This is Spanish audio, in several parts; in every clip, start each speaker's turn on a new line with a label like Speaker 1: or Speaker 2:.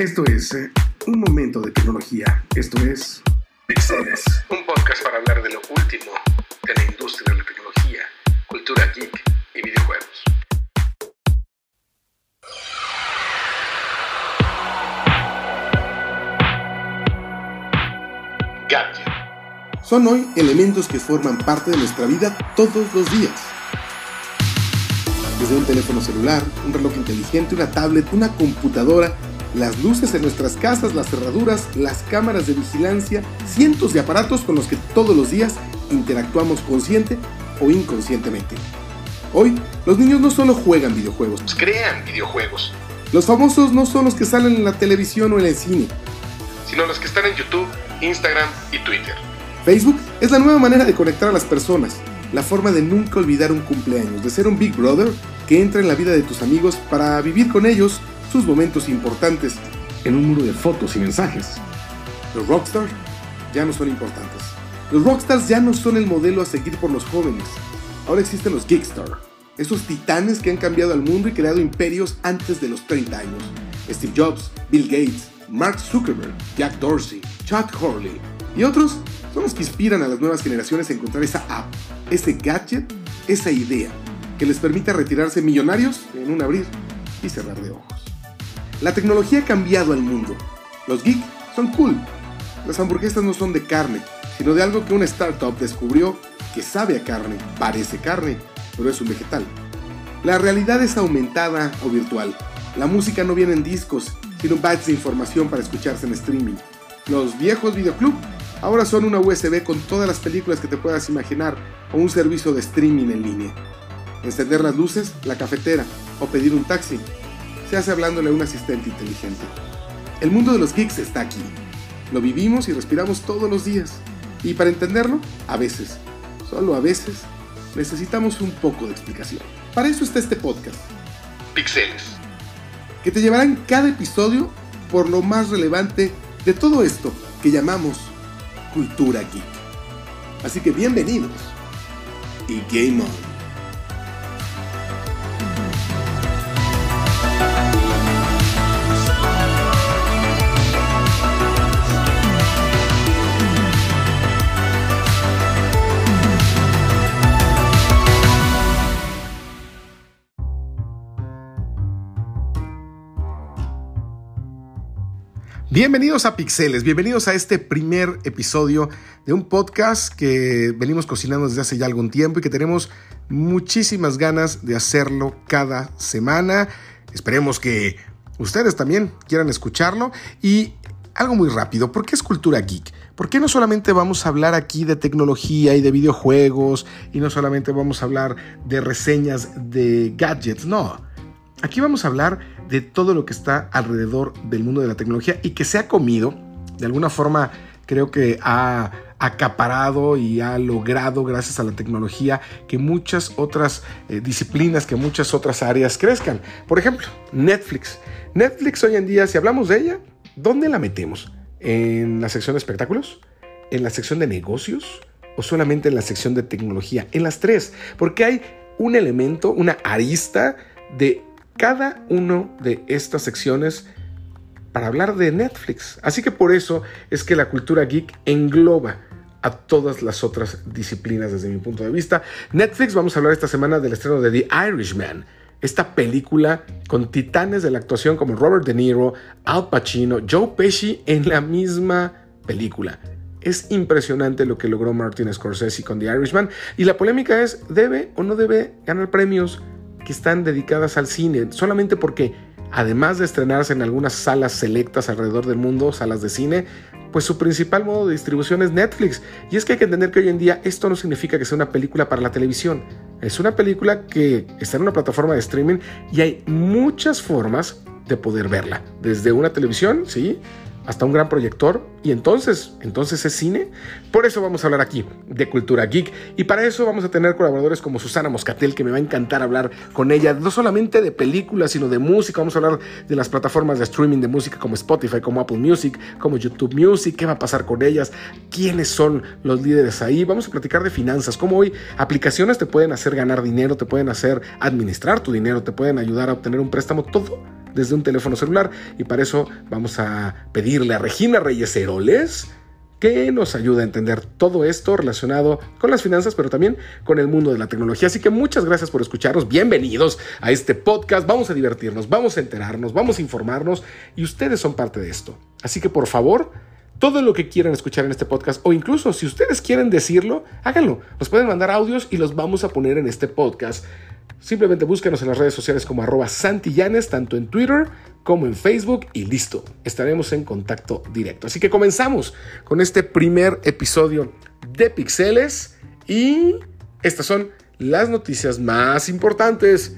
Speaker 1: Esto es eh, un momento de tecnología. Esto es Pixeles, un podcast para hablar de lo último de la industria de la tecnología, cultura geek y videojuegos. Gadget. Son hoy elementos que forman parte de nuestra vida todos los días. Desde un teléfono celular, un reloj inteligente, una tablet, una computadora, las luces en nuestras casas, las cerraduras, las cámaras de vigilancia, cientos de aparatos con los que todos los días interactuamos consciente o inconscientemente. Hoy, los niños no solo juegan videojuegos, crean videojuegos. Los famosos no son los que salen en la televisión o en el cine, sino los que están en YouTube, Instagram y Twitter. Facebook es la nueva manera de conectar a las personas, la forma de nunca olvidar un cumpleaños, de ser un Big Brother que entra en la vida de tus amigos para vivir con ellos sus momentos importantes en un muro de fotos y mensajes. Los rockstars ya no son importantes. Los rockstars ya no son el modelo a seguir por los jóvenes. Ahora existen los geekstars, esos titanes que han cambiado al mundo y creado imperios antes de los 30 años. Steve Jobs, Bill Gates, Mark Zuckerberg, Jack Dorsey, Chuck Hurley y otros son los que inspiran a las nuevas generaciones a encontrar esa app, ese gadget, esa idea que les permita retirarse millonarios en un abrir y cerrar de ojos. La tecnología ha cambiado al mundo. Los geeks son cool. Las hamburguesas no son de carne, sino de algo que una startup descubrió que sabe a carne, parece carne, pero es un vegetal. La realidad es aumentada o virtual. La música no viene en discos, sino bytes de información para escucharse en streaming. Los viejos videoclub ahora son una USB con todas las películas que te puedas imaginar o un servicio de streaming en línea. Encender las luces, la cafetera o pedir un taxi se hace hablándole a un asistente inteligente. El mundo de los geeks está aquí. Lo vivimos y respiramos todos los días. Y para entenderlo, a veces, solo a veces, necesitamos un poco de explicación. Para eso está este podcast. Pixeles. Que te llevará en cada episodio por lo más relevante de todo esto que llamamos cultura geek. Así que bienvenidos y game on. Bienvenidos a Pixeles, bienvenidos a este primer episodio de un podcast que venimos cocinando desde hace ya algún tiempo y que tenemos muchísimas ganas de hacerlo cada semana. Esperemos que ustedes también quieran escucharlo y algo muy rápido, ¿por qué es cultura geek? ¿Por qué no solamente vamos a hablar aquí de tecnología y de videojuegos y no solamente vamos a hablar de reseñas de gadgets? No, aquí vamos a hablar de todo lo que está alrededor del mundo de la tecnología y que se ha comido, de alguna forma creo que ha acaparado y ha logrado, gracias a la tecnología, que muchas otras eh, disciplinas, que muchas otras áreas crezcan. Por ejemplo, Netflix. Netflix hoy en día, si hablamos de ella, ¿dónde la metemos? ¿En la sección de espectáculos? ¿En la sección de negocios? ¿O solamente en la sección de tecnología? En las tres, porque hay un elemento, una arista de cada una de estas secciones para hablar de Netflix. Así que por eso es que la cultura geek engloba a todas las otras disciplinas desde mi punto de vista. Netflix, vamos a hablar esta semana del estreno de The Irishman, esta película con titanes de la actuación como Robert De Niro, Al Pacino, Joe Pesci en la misma película. Es impresionante lo que logró Martin Scorsese con The Irishman y la polémica es, ¿debe o no debe ganar premios? Que están dedicadas al cine, solamente porque además de estrenarse en algunas salas selectas alrededor del mundo, salas de cine, pues su principal modo de distribución es Netflix. Y es que hay que entender que hoy en día esto no significa que sea una película para la televisión. Es una película que está en una plataforma de streaming y hay muchas formas de poder verla. Desde una televisión, sí, hasta un gran proyector y entonces, entonces es cine. Por eso vamos a hablar aquí de cultura geek y para eso vamos a tener colaboradores como Susana Moscatel que me va a encantar hablar con ella, no solamente de películas, sino de música. Vamos a hablar de las plataformas de streaming de música como Spotify, como Apple Music, como YouTube Music, qué va a pasar con ellas, quiénes son los líderes ahí. Vamos a platicar de finanzas, cómo hoy aplicaciones te pueden hacer ganar dinero, te pueden hacer administrar tu dinero, te pueden ayudar a obtener un préstamo, todo desde un teléfono celular. Y para eso vamos a pedirle a Regina Reyes Heroles que nos ayude a entender todo esto relacionado con las finanzas, pero también con el mundo de la tecnología. Así que muchas gracias por escucharnos. Bienvenidos a este podcast. Vamos a divertirnos, vamos a enterarnos, vamos a informarnos y ustedes son parte de esto. Así que por favor, todo lo que quieran escuchar en este podcast o incluso si ustedes quieren decirlo, háganlo. Nos pueden mandar audios y los vamos a poner en este podcast. Simplemente búsquenos en las redes sociales como arroba santillanes, tanto en Twitter como en Facebook y listo, estaremos en contacto directo. Así que comenzamos con este primer episodio de Pixeles y estas son las noticias más importantes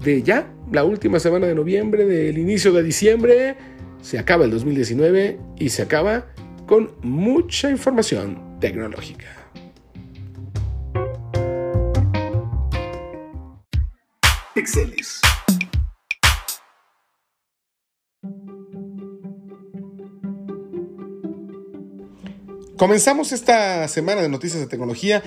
Speaker 1: de ya la última semana de noviembre, del inicio de diciembre. Se acaba el 2019 y se acaba con mucha información tecnológica. Pixeles. Comenzamos esta semana de noticias de tecnología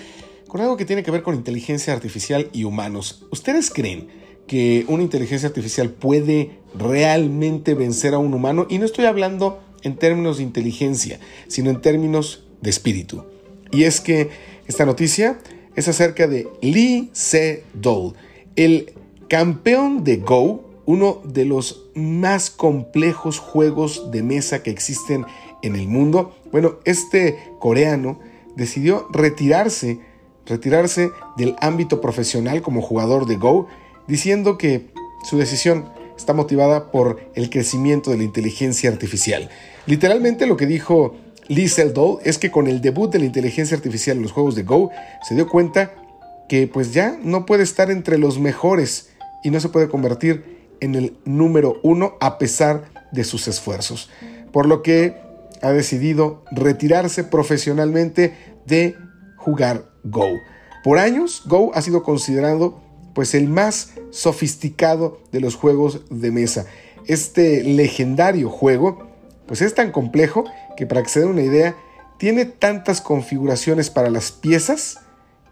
Speaker 1: con algo que tiene que ver con inteligencia artificial y humanos. ¿Ustedes creen que una inteligencia artificial puede realmente vencer a un humano? Y no estoy hablando en términos de inteligencia, sino en términos de espíritu. Y es que esta noticia es acerca de Lee Se-dol, el campeón de Go, uno de los más complejos juegos de mesa que existen en el mundo. Bueno, este coreano decidió retirarse, retirarse del ámbito profesional como jugador de Go, diciendo que su decisión está motivada por el crecimiento de la inteligencia artificial. Literalmente lo que dijo Lee Sedol es que con el debut de la inteligencia artificial en los juegos de Go se dio cuenta que pues ya no puede estar entre los mejores y no se puede convertir en el número uno a pesar de sus esfuerzos. Por lo que ha decidido retirarse profesionalmente de jugar Go. Por años, Go ha sido considerado pues el más sofisticado de los juegos de mesa. Este legendario juego pues es tan complejo que para que se den una idea tiene tantas configuraciones para las piezas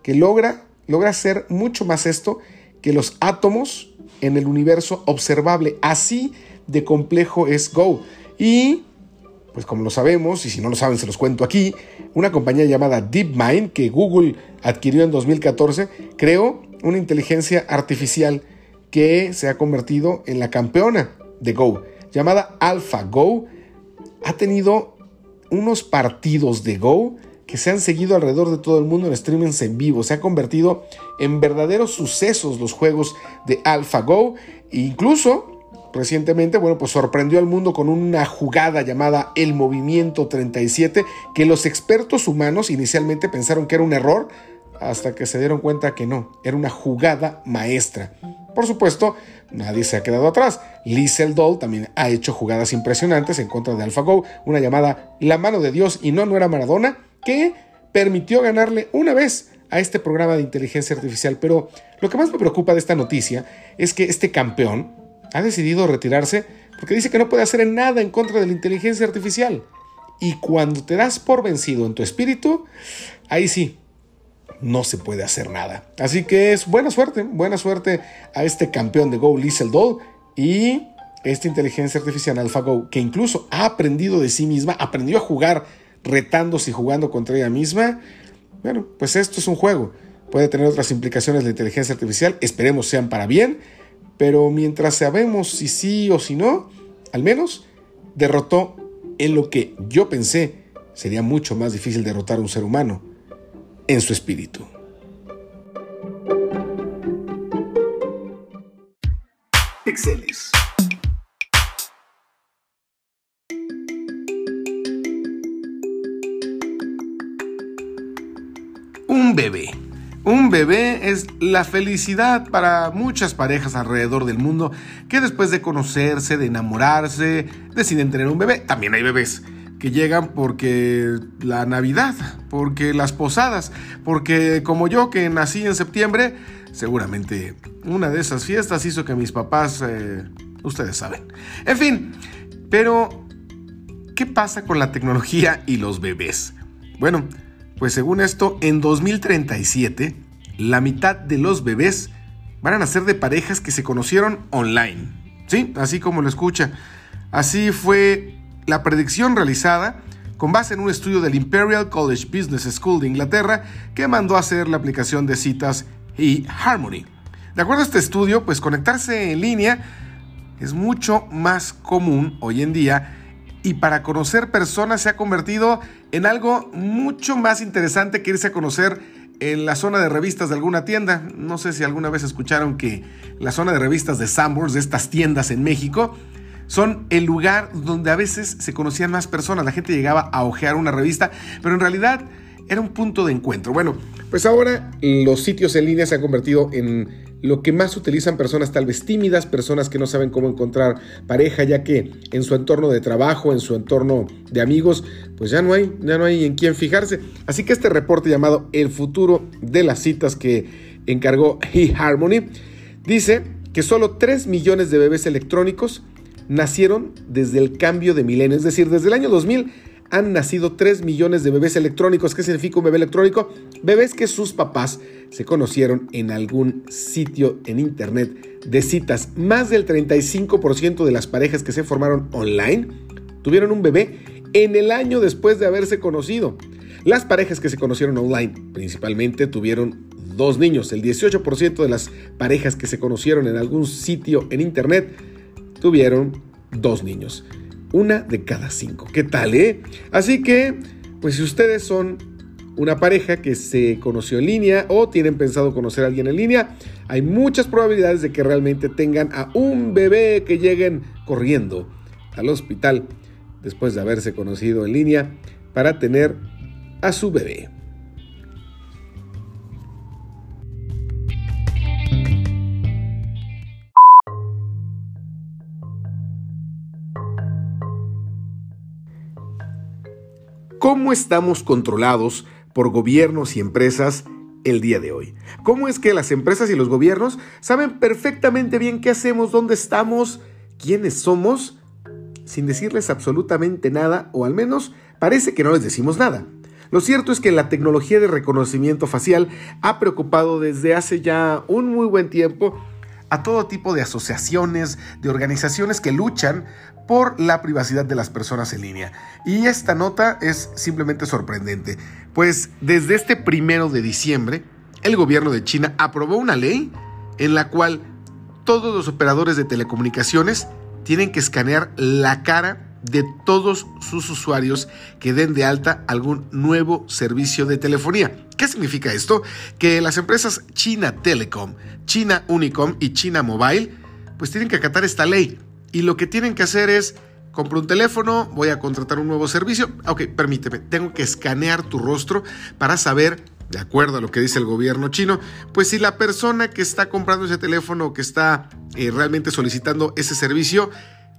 Speaker 1: que logra logra hacer mucho más esto que los átomos en el universo observable. Así de complejo es Go. Y pues como lo sabemos, y si no lo saben se los cuento aquí, una compañía llamada DeepMind, que Google adquirió en 2014, creó una inteligencia artificial que se ha convertido en la campeona de Go, llamada AlphaGo. Ha tenido unos partidos de Go que se han seguido alrededor de todo el mundo en streamings en vivo. Se ha convertido en verdaderos sucesos los juegos de AlphaGo. E incluso recientemente, bueno, pues sorprendió al mundo con una jugada llamada el movimiento 37, que los expertos humanos inicialmente pensaron que era un error, hasta que se dieron cuenta que no, era una jugada maestra. Por supuesto, nadie se ha quedado atrás. Lee Doll también ha hecho jugadas impresionantes en contra de AlphaGo, una llamada La mano de Dios y no, no era Maradona, que permitió ganarle una vez a este programa de inteligencia artificial. Pero lo que más me preocupa de esta noticia es que este campeón, ha decidido retirarse porque dice que no puede hacer nada en contra de la inteligencia artificial. Y cuando te das por vencido en tu espíritu, ahí sí, no se puede hacer nada. Así que es buena suerte, buena suerte a este campeón de Go, Liesel Doll, y esta inteligencia artificial AlphaGo, que incluso ha aprendido de sí misma, aprendió a jugar retándose y jugando contra ella misma. Bueno, pues esto es un juego. Puede tener otras implicaciones la inteligencia artificial, esperemos sean para bien, pero mientras sabemos si sí o si no, al menos derrotó en lo que yo pensé sería mucho más difícil derrotar a un ser humano, en su espíritu. Pixeles. Un bebé Un bebé es la felicidad para muchas parejas alrededor del mundo que después de conocerse, de enamorarse, deciden tener un bebé. También hay bebés que llegan porque la Navidad, porque las posadas, porque como yo que nací en septiembre, seguramente una de esas fiestas hizo que mis papás, eh, ustedes saben. En fin, pero ¿qué pasa con la tecnología y los bebés? Bueno, pues según esto, en 2037, la mitad de los bebés van a nacer de parejas que se conocieron online. Sí, así como lo escucha. Así fue la predicción realizada con base en un estudio del Imperial College Business School de Inglaterra que mandó a hacer la aplicación de citas y Harmony. De acuerdo a este estudio, pues conectarse en línea es mucho más común hoy en día y para conocer personas se ha convertido en algo mucho más interesante que irse a conocer en la zona de revistas de alguna tienda. No sé si alguna vez escucharon que la zona de revistas de Sanborns, de estas tiendas en México, son el lugar donde a veces se conocían más personas. La gente llegaba a ojear una revista, pero en realidad era un punto de encuentro. Bueno, pues ahora los sitios en línea se han convertido en lo que más utilizan personas tal vez tímidas, personas que no saben cómo encontrar pareja, ya que en su entorno de trabajo, en su entorno de amigos, pues ya no hay, ya no hay en quién fijarse. Así que este reporte llamado El futuro de las citas que encargó eHarmony dice que solo 3 millones de bebés electrónicos nacieron desde el cambio de milenio, es decir, desde el año 2000 han nacido 3 millones de bebés electrónicos. ¿Qué significa un bebé electrónico? Bebés que sus papás se conocieron en algún sitio en internet de citas. Más del 35% de las parejas que se formaron online tuvieron un bebé en el año después de haberse conocido. Las parejas que se conocieron online principalmente tuvieron dos niños. El 18% de las parejas que se conocieron en algún sitio en internet tuvieron dos niños una de cada cinco. ¿Qué tal, eh? Así que, pues si ustedes son una pareja que se conoció en línea o tienen pensado conocer a alguien en línea, hay muchas probabilidades de que realmente tengan a un bebé que lleguen corriendo al hospital después de haberse conocido en línea para tener a su bebé. ¿Cómo estamos controlados por gobiernos y empresas el día de hoy? ¿Cómo es que las empresas y los gobiernos saben perfectamente bien qué hacemos, dónde estamos, quiénes somos, sin decirles absolutamente nada, o al menos parece que no les decimos nada? Lo cierto es que la tecnología de reconocimiento facial ha preocupado desde hace ya un muy buen tiempo a todo tipo de asociaciones, de organizaciones que luchan por la privacidad de las personas en línea. Y esta nota es simplemente sorprendente, pues desde este primero de diciembre, el gobierno de China aprobó una ley en la cual todos los operadores de telecomunicaciones tienen que escanear la cara de todos sus usuarios que den de alta algún nuevo servicio de telefonía. ¿Qué significa esto? Que las empresas China Telecom, China Unicom y China Mobile pues tienen que acatar esta ley y lo que tienen que hacer es compro un teléfono, voy a contratar un nuevo servicio. Ok, permíteme, tengo que escanear tu rostro para saber, de acuerdo a lo que dice el gobierno chino, pues si la persona que está comprando ese teléfono o que está eh, realmente solicitando ese servicio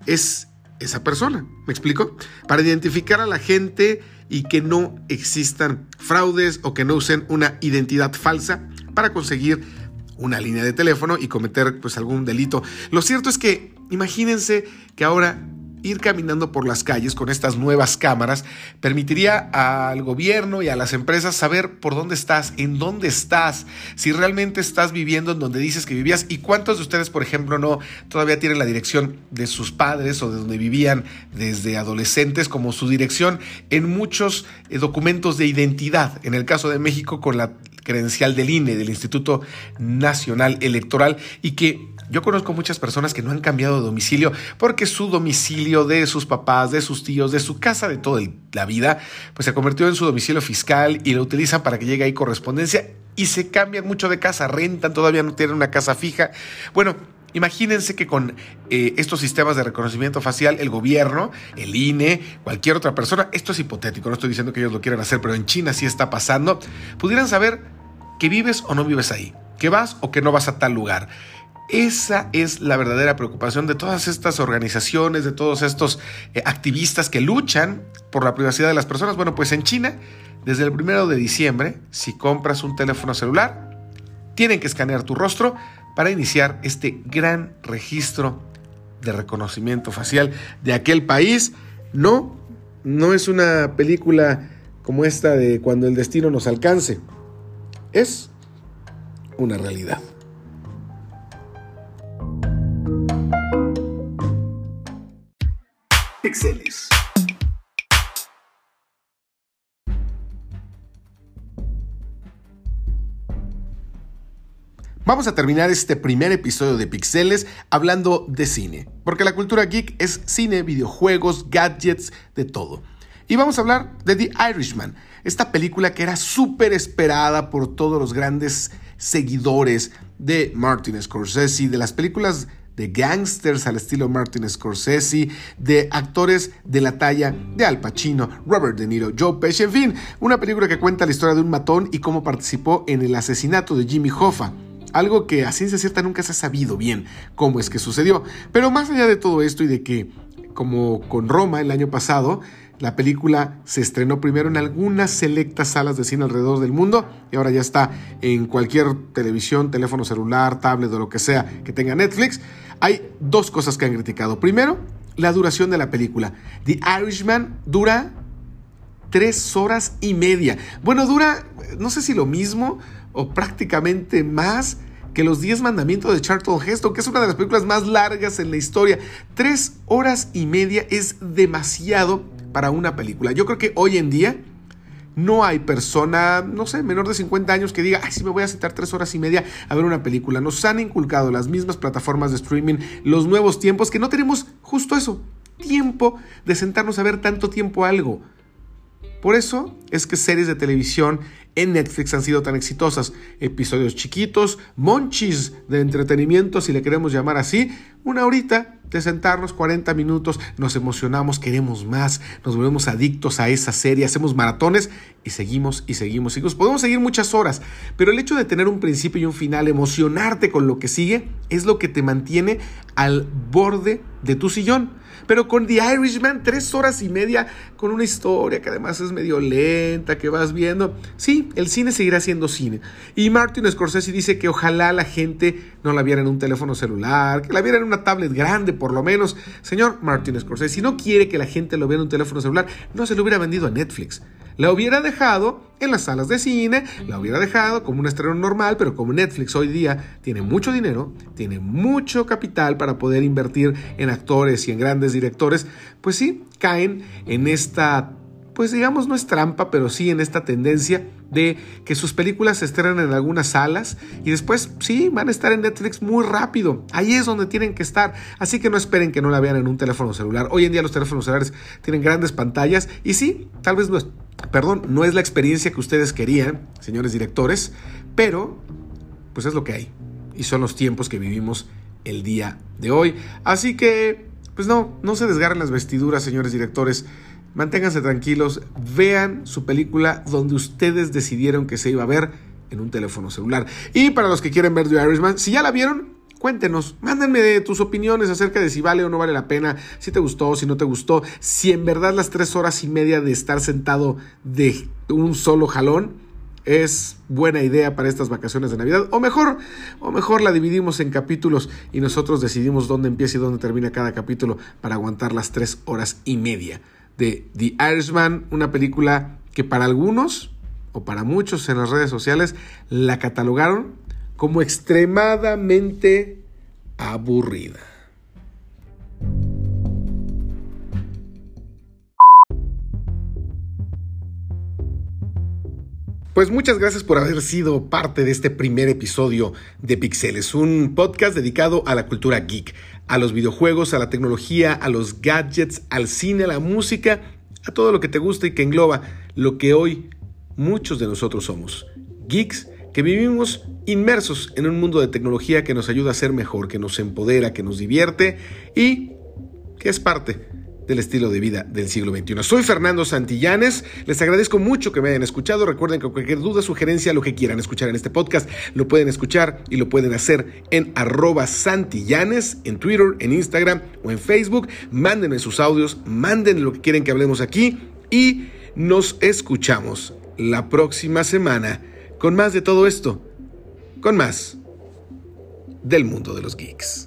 Speaker 1: es esa persona. ¿Me explico? Para identificar a la gente y que no existan fraudes o que no usen una identidad falsa para conseguir una línea de teléfono y cometer pues algún delito. Lo cierto es que imagínense que ahora ir caminando por las calles con estas nuevas cámaras permitiría al gobierno y a las empresas saber por dónde estás, en dónde estás, si realmente estás viviendo en donde dices que vivías y cuántos de ustedes, por ejemplo, no todavía tienen la dirección de sus padres o de donde vivían desde adolescentes como su dirección en muchos eh, documentos de identidad. En el caso de México con la credencial del INE, del Instituto Nacional Electoral, y que yo conozco muchas personas que no han cambiado de domicilio porque su domicilio de sus papás, de sus tíos, de su casa de toda la vida, pues se convirtió en su domicilio fiscal y lo utilizan para que llegue ahí correspondencia y se cambian mucho de casa, rentan, todavía no tienen una casa fija. Bueno, Imagínense que con eh, estos sistemas de reconocimiento facial, el gobierno, el INE, cualquier otra persona, esto es hipotético, no estoy diciendo que ellos lo quieran hacer, pero en China sí está pasando, pudieran saber que vives o no vives ahí, que vas o que no vas a tal lugar. Esa es la verdadera preocupación de todas estas organizaciones, de todos estos eh, activistas que luchan por la privacidad de las personas. Bueno, pues en China, desde el primero de diciembre, si compras un teléfono celular, tienen que escanear tu rostro para iniciar este gran registro de reconocimiento facial de aquel país. No, no es una película como esta de cuando el destino nos alcance. Es una realidad. Vamos a terminar este primer episodio de Pixeles hablando de cine, porque la cultura geek es cine, videojuegos, gadgets, de todo. Y vamos a hablar de The Irishman, esta película que era súper esperada por todos los grandes seguidores de Martin Scorsese, de las películas de gangsters al estilo Martin Scorsese, de actores de la talla de Al Pacino, Robert De Niro, Joe Pesci, en fin, una película que cuenta la historia de un matón y cómo participó en el asesinato de Jimmy Hoffa. Algo que a ciencia cierta nunca se ha sabido bien cómo es que sucedió. Pero más allá de todo esto y de que, como con Roma el año pasado, la película se estrenó primero en algunas selectas salas de cine alrededor del mundo y ahora ya está en cualquier televisión, teléfono celular, tablet o lo que sea que tenga Netflix. Hay dos cosas que han criticado. Primero, la duración de la película. The Irishman dura tres horas y media. Bueno, dura, no sé si lo mismo o prácticamente más que los Diez Mandamientos de Charlton Heston, que es una de las películas más largas en la historia. Tres horas y media es demasiado para una película. Yo creo que hoy en día no hay persona, no sé, menor de 50 años que diga, ay, sí me voy a sentar tres horas y media a ver una película. Nos han inculcado las mismas plataformas de streaming, los nuevos tiempos, que no tenemos justo eso, tiempo de sentarnos a ver tanto tiempo algo. Por eso es que series de televisión en Netflix han sido tan exitosas. Episodios chiquitos, monchis de entretenimiento, si le queremos llamar así. Una horita de sentarnos 40 minutos, nos emocionamos, queremos más, nos volvemos adictos a esa serie, hacemos maratones y seguimos y seguimos, seguimos. Podemos seguir muchas horas, pero el hecho de tener un principio y un final, emocionarte con lo que sigue, es lo que te mantiene al borde de tu sillón. Pero con The Irishman, tres horas y media con una historia que además es medio lenta, que vas viendo. Sí, el cine seguirá siendo cine. Y Martin Scorsese dice que ojalá la gente no la viera en un teléfono celular, que la viera en una tablet grande por lo menos. Señor Martin Scorsese, si no quiere que la gente lo vea en un teléfono celular, no se lo hubiera vendido a Netflix. La hubiera dejado en las salas de cine, la hubiera dejado como un estreno normal, pero como Netflix hoy día tiene mucho dinero, tiene mucho capital para poder invertir en actores y en grandes directores, pues sí, caen en esta, pues digamos no es trampa, pero sí en esta tendencia de que sus películas se estrenan en algunas salas y después sí van a estar en Netflix muy rápido. Ahí es donde tienen que estar. Así que no esperen que no la vean en un teléfono celular. Hoy en día los teléfonos celulares tienen grandes pantallas y sí, tal vez no es, perdón, no es la experiencia que ustedes querían, señores directores, pero pues es lo que hay y son los tiempos que vivimos el día de hoy. Así que pues no, no se desgarren las vestiduras, señores directores manténganse tranquilos, vean su película donde ustedes decidieron que se iba a ver en un teléfono celular. Y para los que quieren ver The Irishman, si ya la vieron, cuéntenos, mándenme tus opiniones acerca de si vale o no vale la pena, si te gustó, si no te gustó, si en verdad las tres horas y media de estar sentado de un solo jalón es buena idea para estas vacaciones de Navidad. O mejor, o mejor la dividimos en capítulos y nosotros decidimos dónde empieza y dónde termina cada capítulo para aguantar las tres horas y media de The Irishman, una película que para algunos o para muchos en las redes sociales la catalogaron como extremadamente aburrida. Pues muchas gracias por haber sido parte de este primer episodio de Pixeles, un podcast dedicado a la cultura geek, a los videojuegos, a la tecnología, a los gadgets, al cine, a la música, a todo lo que te gusta y que engloba lo que hoy muchos de nosotros somos. Geeks que vivimos inmersos en un mundo de tecnología que nos ayuda a ser mejor, que nos empodera, que nos divierte y que es parte del estilo de vida del siglo XXI. Soy Fernando Santillanes, les agradezco mucho que me hayan escuchado, recuerden que cualquier duda, sugerencia, lo que quieran escuchar en este podcast, lo pueden escuchar y lo pueden hacer en Santillanes, en Twitter, en Instagram o en Facebook, mándenme sus audios, mándenme lo que quieren que hablemos aquí y nos escuchamos la próxima semana con más de todo esto, con más del mundo de los geeks.